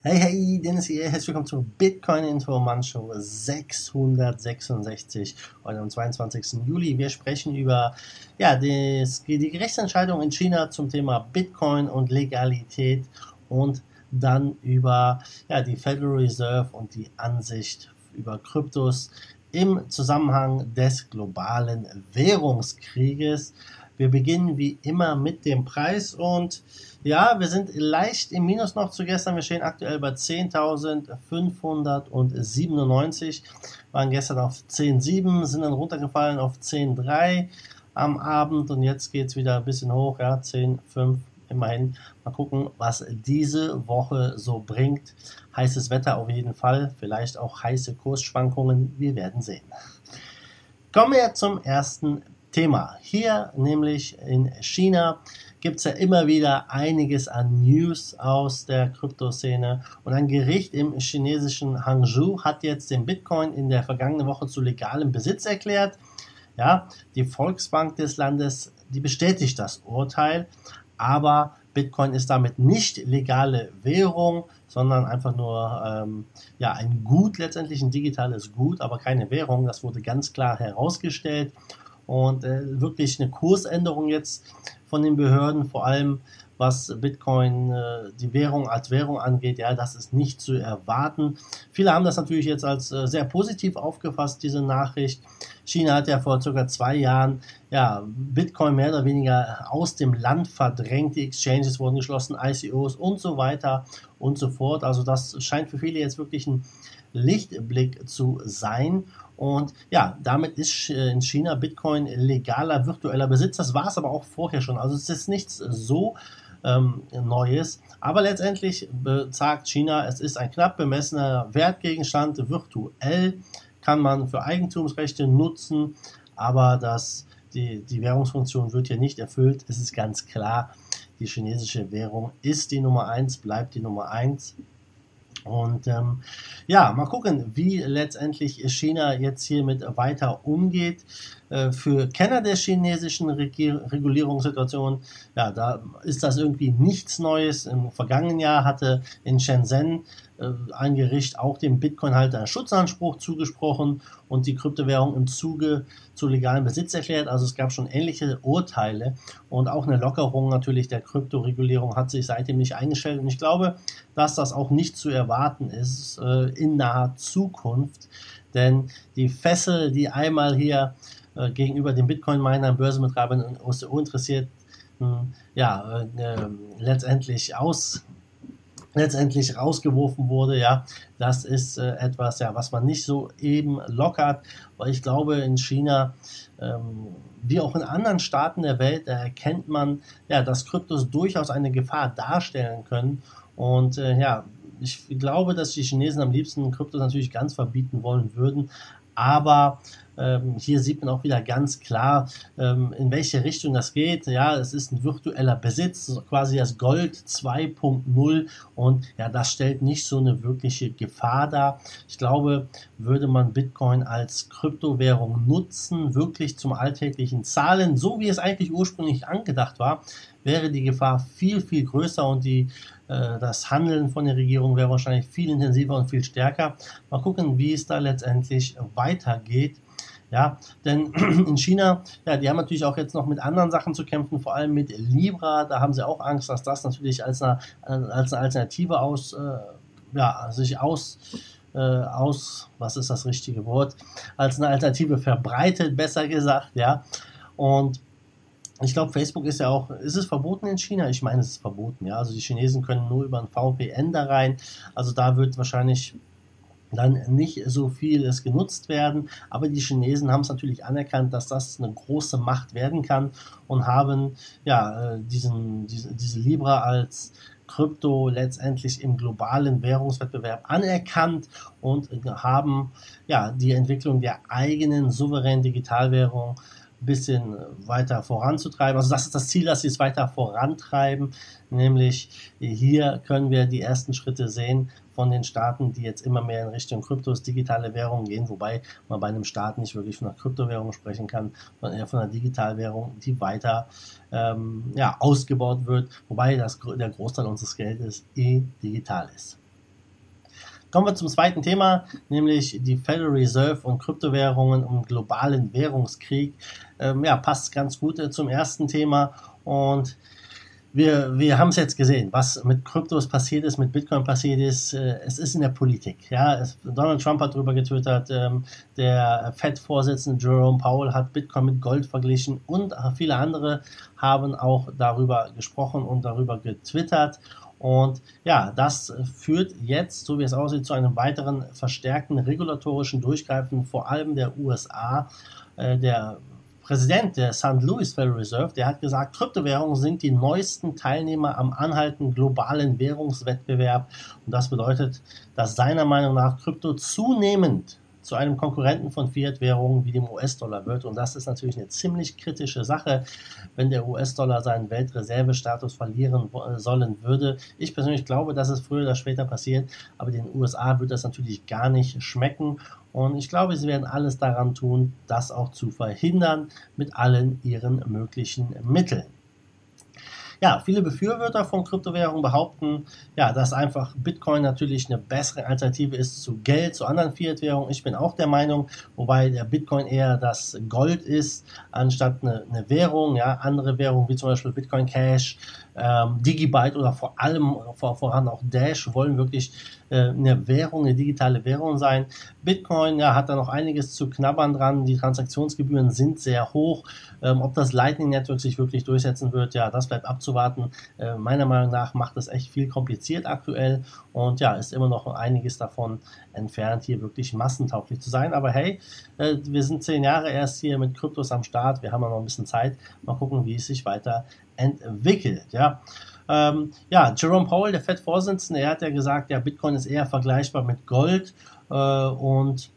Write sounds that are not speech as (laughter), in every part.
Hey, hey, Dennis hier. Herzlich willkommen zur Bitcoin Info Show 666, heute am 22. Juli. Wir sprechen über ja, das, die Gerichtsentscheidung in China zum Thema Bitcoin und Legalität und dann über ja, die Federal Reserve und die Ansicht über Kryptos im Zusammenhang des globalen Währungskrieges. Wir beginnen wie immer mit dem Preis und ja, wir sind leicht im Minus noch zu gestern. Wir stehen aktuell bei 10.597, waren gestern auf 10.7, sind dann runtergefallen auf 10.3 am Abend und jetzt geht es wieder ein bisschen hoch, ja, 10.5 immerhin. Mal gucken, was diese Woche so bringt. Heißes Wetter auf jeden Fall, vielleicht auch heiße Kursschwankungen, wir werden sehen. Kommen wir zum ersten Thema. Hier nämlich in China gibt es ja immer wieder einiges an News aus der Kryptoszene. Und ein Gericht im chinesischen Hangzhou hat jetzt den Bitcoin in der vergangenen Woche zu legalem Besitz erklärt. Ja, die Volksbank des Landes, die bestätigt das Urteil, aber Bitcoin ist damit nicht legale Währung, sondern einfach nur ähm, ja, ein Gut, letztendlich ein digitales Gut, aber keine Währung. Das wurde ganz klar herausgestellt und äh, wirklich eine Kursänderung jetzt von den Behörden, vor allem was Bitcoin, äh, die Währung als Währung angeht, ja, das ist nicht zu erwarten. Viele haben das natürlich jetzt als äh, sehr positiv aufgefasst, diese Nachricht. China hat ja vor circa zwei Jahren ja, Bitcoin mehr oder weniger aus dem Land verdrängt. Die Exchanges wurden geschlossen, ICOs und so weiter und so fort. Also das scheint für viele jetzt wirklich ein Lichtblick zu sein. Und ja, damit ist äh, in China Bitcoin legaler virtueller Besitz. Das war es aber auch vorher schon. Also es ist nichts so ähm, Neues. Aber letztendlich sagt China, es ist ein knapp bemessener Wertgegenstand. Virtuell kann man für Eigentumsrechte nutzen, aber das, die, die Währungsfunktion wird hier nicht erfüllt. Es ist ganz klar, die chinesische Währung ist die Nummer 1, bleibt die Nummer 1. Und ähm, ja, mal gucken, wie letztendlich China jetzt hiermit weiter umgeht. Äh, für Kenner der chinesischen Regulierungssituation, ja, da ist das irgendwie nichts Neues. Im vergangenen Jahr hatte in Shenzhen äh, ein Gericht auch dem Bitcoin-Halter Schutzanspruch zugesprochen und die Kryptowährung im Zuge zu legalem Besitz erklärt. Also es gab schon ähnliche Urteile und auch eine Lockerung natürlich der Kryptoregulierung hat sich seitdem nicht eingestellt. Und ich glaube, dass das auch nicht zu erwarten ist äh, in naher Zukunft. Denn die Fessel, die einmal hier äh, gegenüber den Bitcoin-Minern, Börsenbetreibern und OCO interessiert, ja, äh, letztendlich aus letztendlich rausgeworfen wurde, ja, das ist äh, etwas, ja, was man nicht so eben lockert, weil ich glaube, in China, ähm, wie auch in anderen Staaten der Welt, erkennt man, ja, dass Kryptos durchaus eine Gefahr darstellen können. Und äh, ja, ich glaube, dass die Chinesen am liebsten Kryptos natürlich ganz verbieten wollen würden, aber ähm, hier sieht man auch wieder ganz klar, ähm, in welche Richtung das geht. Ja, es ist ein virtueller Besitz, quasi das Gold 2.0 und ja, das stellt nicht so eine wirkliche Gefahr dar. Ich glaube, würde man Bitcoin als Kryptowährung nutzen, wirklich zum alltäglichen Zahlen, so wie es eigentlich ursprünglich angedacht war, wäre die Gefahr viel, viel größer und die, äh, das Handeln von der Regierung wäre wahrscheinlich viel intensiver und viel stärker. Mal gucken, wie es da letztendlich weitergeht. Ja, denn (clears throat) in China, ja, die haben natürlich auch jetzt noch mit anderen Sachen zu kämpfen, vor allem mit Libra. Da haben sie auch Angst, dass das natürlich als eine, als eine Alternative aus, äh, ja, sich aus, äh, aus, was ist das richtige Wort, als eine Alternative verbreitet, besser gesagt, ja. Und ich glaube, Facebook ist ja auch, ist es verboten in China? Ich meine, es ist verboten, ja. Also die Chinesen können nur über ein VPN da rein. Also da wird wahrscheinlich dann nicht so vieles genutzt werden. Aber die Chinesen haben es natürlich anerkannt, dass das eine große Macht werden kann und haben ja äh, diesen, diese, diese Libra als Krypto letztendlich im globalen Währungswettbewerb anerkannt und haben ja die Entwicklung der eigenen souveränen Digitalwährung ein bisschen weiter voranzutreiben. Also das ist das Ziel, dass sie es weiter vorantreiben, nämlich hier können wir die ersten Schritte sehen von den Staaten, die jetzt immer mehr in Richtung Kryptos, digitale Währungen gehen, wobei man bei einem Staat nicht wirklich von einer Kryptowährung sprechen kann, sondern eher von einer Digitalwährung, die weiter ähm, ja, ausgebaut wird, wobei das, der Großteil unseres Geldes eh digital ist. Kommen wir zum zweiten Thema, nämlich die Federal Reserve und Kryptowährungen und globalen Währungskrieg. Ähm, ja, passt ganz gut äh, zum ersten Thema und wir, wir haben es jetzt gesehen, was mit Kryptos passiert ist, mit Bitcoin passiert ist. Äh, es ist in der Politik. Ja, es, Donald Trump hat darüber getwittert, ähm, der Fed-Vorsitzende Jerome Powell hat Bitcoin mit Gold verglichen und viele andere haben auch darüber gesprochen und darüber getwittert. Und ja, das führt jetzt, so wie es aussieht, zu einem weiteren verstärkten regulatorischen Durchgreifen, vor allem der USA. Äh, der Präsident der St. Louis Federal Reserve, der hat gesagt, Kryptowährungen sind die neuesten Teilnehmer am anhaltenden globalen Währungswettbewerb. Und das bedeutet, dass seiner Meinung nach Krypto zunehmend zu einem Konkurrenten von Fiat-Währungen wie dem US-Dollar wird. Und das ist natürlich eine ziemlich kritische Sache, wenn der US-Dollar seinen Weltreservestatus verlieren sollen würde. Ich persönlich glaube, dass es früher oder später passiert, aber den USA wird das natürlich gar nicht schmecken. Und ich glaube, sie werden alles daran tun, das auch zu verhindern mit allen ihren möglichen Mitteln. Ja, viele Befürworter von Kryptowährungen behaupten, ja, dass einfach Bitcoin natürlich eine bessere Alternative ist zu Geld, zu anderen Fiat-Währungen. Ich bin auch der Meinung, wobei der Bitcoin eher das Gold ist, anstatt eine, eine Währung. Ja, andere Währungen wie zum Beispiel Bitcoin Cash, ähm, Digibyte oder vor allem vor, voran auch Dash wollen wirklich äh, eine Währung, eine digitale Währung sein. Bitcoin ja, hat da noch einiges zu knabbern dran. Die Transaktionsgebühren sind sehr hoch. Ähm, ob das Lightning Network sich wirklich durchsetzen wird, ja, das bleibt abzuwarten. Äh, meiner Meinung nach macht es echt viel kompliziert aktuell und ja, ist immer noch einiges davon entfernt, hier wirklich massentauglich zu sein. Aber hey, äh, wir sind zehn Jahre erst hier mit Kryptos am Start. Wir haben ja noch ein bisschen Zeit. Mal gucken, wie es sich weiter entwickelt. Ja. Ähm, ja, Jerome Powell, der FED-Vorsitzende, er hat ja gesagt, ja, Bitcoin ist eher vergleichbar mit Gold äh, und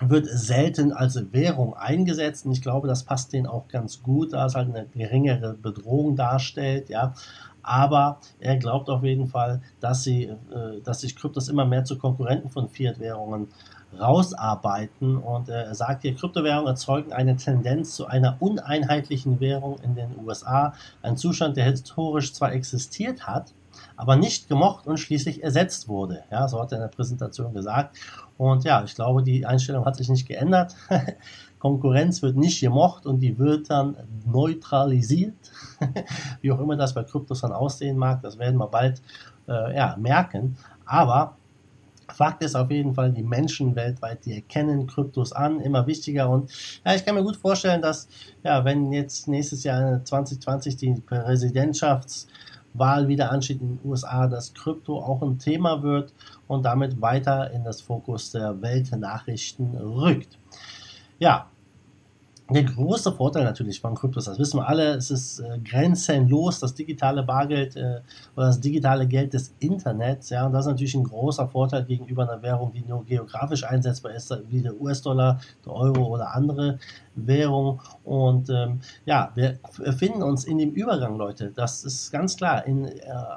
wird selten als Währung eingesetzt und ich glaube, das passt denen auch ganz gut, da es halt eine geringere Bedrohung darstellt, ja. Aber er glaubt auf jeden Fall, dass, sie, äh, dass sich Kryptos immer mehr zu Konkurrenten von Fiat-Währungen rausarbeiten. Und äh, er sagt hier, Kryptowährungen erzeugen eine Tendenz zu einer uneinheitlichen Währung in den USA. Ein Zustand, der historisch zwar existiert hat, aber nicht gemocht und schließlich ersetzt wurde. Ja, so hat er in der Präsentation gesagt. Und ja, ich glaube, die Einstellung hat sich nicht geändert. (laughs) Konkurrenz wird nicht gemocht und die wird dann neutralisiert. (laughs) Wie auch immer das bei Kryptos dann aussehen mag, das werden wir bald äh, ja, merken. Aber Fakt ist auf jeden Fall, die Menschen weltweit, die erkennen Kryptos an, immer wichtiger. Und ja, ich kann mir gut vorstellen, dass, ja, wenn jetzt nächstes Jahr 2020 die Präsidentschaftswahl wieder ansteht in den USA, dass Krypto auch ein Thema wird und damit weiter in das Fokus der Weltnachrichten rückt. Ja, der große Vorteil natürlich von Kryptos, das wissen wir alle, es ist äh, grenzenlos, das digitale Bargeld äh, oder das digitale Geld des Internets. Ja, und das ist natürlich ein großer Vorteil gegenüber einer Währung, die nur geografisch einsetzbar ist, wie der US-Dollar, der Euro oder andere Währung. Und ähm, ja, wir befinden uns in dem Übergang, Leute. Das ist ganz klar in, äh,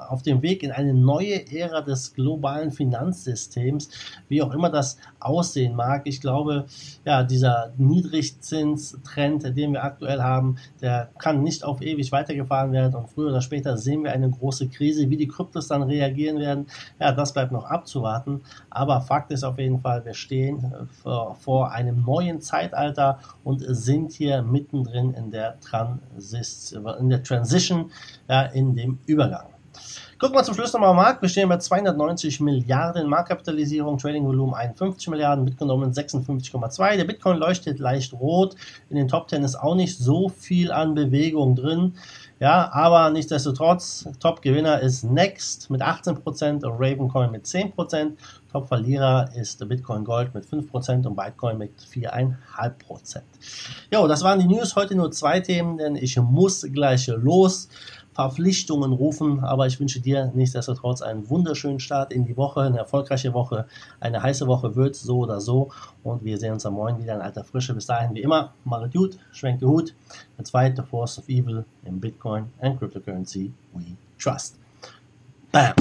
auf dem Weg in eine neue Ära des globalen Finanzsystems, wie auch immer das aussehen mag. Ich glaube, ja, dieser Niedrigzinstrend, den wir aktuell haben, der kann nicht auf ewig weitergefahren werden und früher oder später sehen wir eine große Krise. Wie die Kryptos dann reagieren werden, ja, das bleibt noch abzuwarten. Aber Fakt ist auf jeden Fall, wir stehen äh, vor, vor einem neuen Zeitalter und sind hier mittendrin in der, Transis in der Transition, ja, in dem Übergang. Gucken wir zum Schluss nochmal am Markt. Wir stehen bei 290 Milliarden Marktkapitalisierung, Trading-Volumen 51 Milliarden, mitgenommen 56,2. Der Bitcoin leuchtet leicht rot. In den Top 10 ist auch nicht so viel an Bewegung drin. Ja, aber nichtsdestotrotz, Top-Gewinner ist Next mit 18% und Ravencoin mit 10%. Top-Verlierer ist Bitcoin Gold mit 5% und Bitcoin mit 4,5%. Jo, das waren die News. Heute nur zwei Themen, denn ich muss gleich los. Verpflichtungen rufen, aber ich wünsche dir nichtsdestotrotz einen wunderschönen Start in die Woche, eine erfolgreiche Woche, eine heiße Woche wird so oder so und wir sehen uns am Morgen wieder in alter Frische. Bis dahin wie immer, macht gut, schwenkt den Hut. The zweite Force of Evil in Bitcoin and Cryptocurrency we trust. Bam!